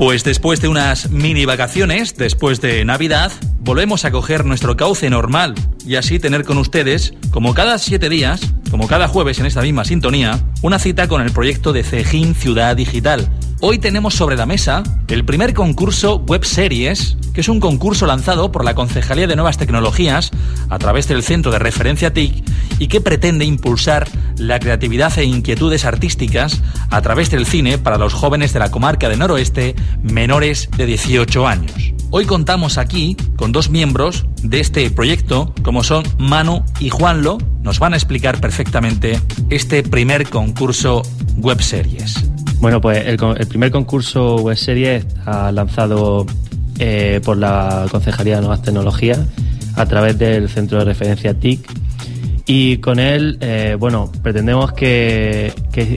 Pues después de unas mini vacaciones, después de Navidad, volvemos a coger nuestro cauce normal y así tener con ustedes, como cada siete días, como cada jueves en esta misma sintonía, una cita con el proyecto de Cejín Ciudad Digital. Hoy tenemos sobre la mesa el primer concurso Web Series, que es un concurso lanzado por la Concejalía de Nuevas Tecnologías a través del Centro de Referencia TIC y que pretende impulsar la creatividad e inquietudes artísticas a través del cine para los jóvenes de la comarca de Noroeste menores de 18 años. Hoy contamos aquí con dos miembros de este proyecto, como son Manu y Juanlo, nos van a explicar perfectamente este primer concurso Web Series. Bueno, pues el, primer concurso Web Series ha lanzado eh, por la Concejalía de Nuevas Tecnologías a través del Centro de Referencia TIC y con él, eh, bueno, pretendemos que,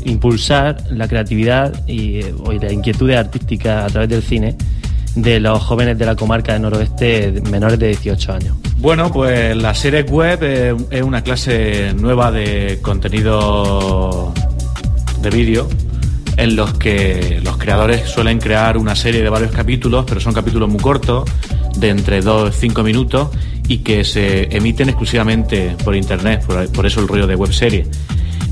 impulsar la creatividad y, eh, y la inquietud artística a través del cine de los jóvenes de la comarca de noroeste menores de 18 años? Bueno, pues la serie web eh, es una clase nueva de contenido de vídeo en los que los creadores suelen crear una serie de varios capítulos, pero son capítulos muy cortos, de entre 2 y 5 minutos, y que se emiten exclusivamente por internet, por, eso el rollo de web serie.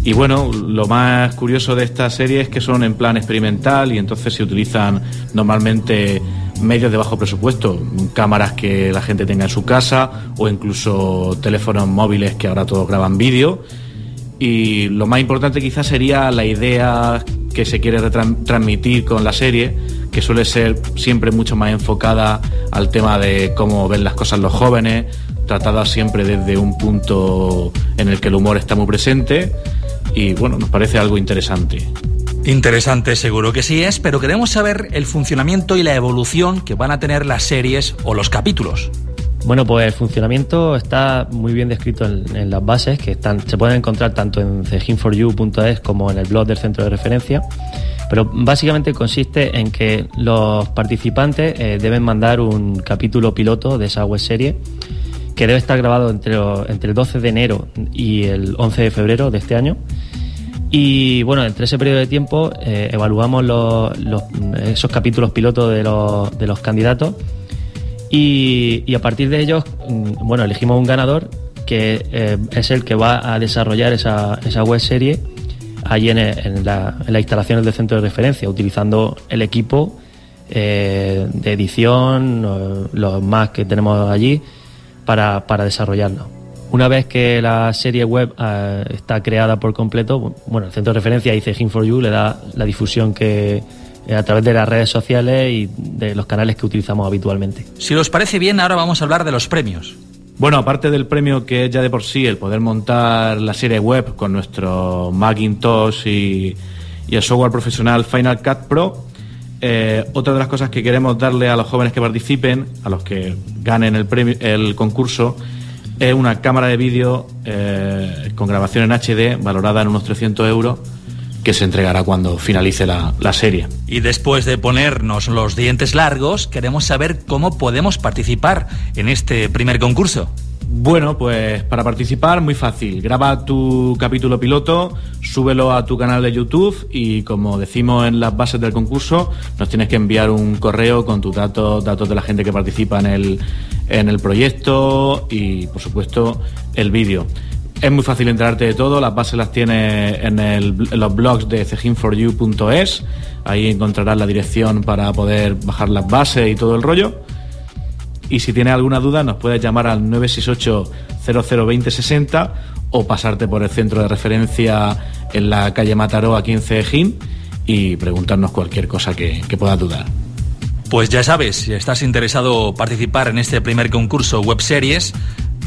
Y bueno, lo más curioso de esta serie es que son en plan experimental y entonces se utilizan normalmente medios de bajo presupuesto, cámaras que la gente tenga en su casa o incluso teléfonos móviles que ahora todos graban vídeo. Y lo más importante quizás sería la idea que se quiere transmitir con la serie, que suele ser siempre mucho más enfocada al tema de cómo ven las cosas los jóvenes, tratada siempre desde un punto en el que el humor está muy presente y bueno, nos parece algo interesante. Interesante, seguro que sí es, pero queremos saber el funcionamiento y la evolución que van a tener las series o los capítulos. Bueno, pues el funcionamiento está muy bien descrito en, las bases que se pueden encontrar tanto en cejinforyou.es como en el blog del centro de referencia. Pero básicamente consiste en que los participantes eh, deben mandar un capítulo piloto de esa web serie que debe estar grabado entre, el 12 de enero y el 11 de febrero de este año y bueno, entre ese periodo de tiempo eh, evaluamos los, esos capítulos pilotos de los candidatos y, a partir de ellos, mm, bueno, elegimos un ganador que eh, es el que va a desarrollar esa, esa web serie allí en, en, en, las instalaciones del centro de referencia, utilizando el equipo eh, de edición, los más que tenemos allí, para, para desarrollarlo. Una vez que la serie web eh, está creada por completo, bueno, el centro de referencia dice for you le da la difusión que a través de las redes sociales y de los canales que utilizamos habitualmente. Si os parece bien, ahora vamos a hablar de los premios. Bueno, aparte del premio que es ya de por sí el poder montar la serie web con nuestro Macintosh y, el software profesional Final Cut Pro, eh, otra de las cosas que queremos darle a los jóvenes que participen, a los que ganen el, premio, el concurso, es una cámara de vídeo eh, con grabación en HD valorada en unos 300 euros que se entregará cuando finalice la, la, serie. Y después de ponernos los dientes largos, queremos saber cómo podemos participar en este primer concurso. Bueno, pues para participar, muy fácil. Graba tu capítulo piloto, súbelo a tu canal de YouTube y como decimos en las bases del concurso, nos tienes que enviar un correo con tus datos, datos de la gente que participa en el, en el proyecto y por supuesto el vídeo. Es muy fácil enterarte de todo, las bases las tienes en, los blogs de cejinforyou.es, ahí encontrarás la dirección para poder bajar las bases y todo el rollo. Y si tienes alguna duda, nos puedes llamar al 968 002060 o pasarte por el centro de referencia en la calle Mataró, aquí en Cejín, y preguntarnos cualquier cosa que, que puedas dudar. Pues ya sabes, si estás interesado participar en este primer concurso web series,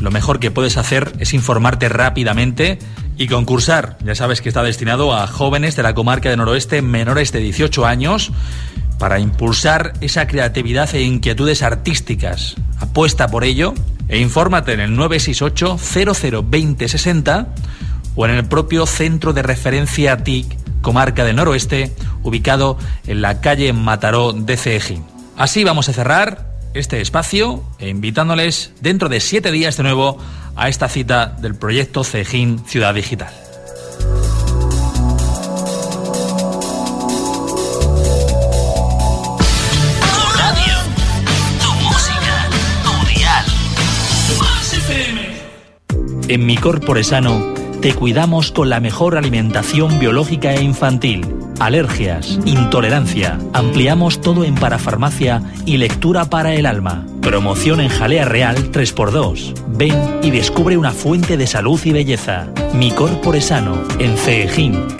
lo mejor que puedes hacer es informarte rápidamente y concursar. Ya sabes que está destinado a jóvenes de la comarca de Noroeste menores de 18 años para impulsar esa creatividad e inquietudes artísticas. Apuesta por ello e infórmate en el 968 002060 o en el propio centro de referencia TIC Comarca del Noroeste, ubicado en la calle Mataró de Cejín. Así vamos a cerrar este espacio e invitándoles dentro de siete días de nuevo a esta cita del proyecto Cejín Ciudad Digital. Radio, tu música, En mi corpore sano te cuidamos con la mejor alimentación biológica e infantil. Alergias, intolerancia. Ampliamos todo en parafarmacia y lectura para el alma. Promoción en jalea real 3x2. Ven y descubre una fuente de salud y belleza. Mi Corpore Sano, en Ceejín.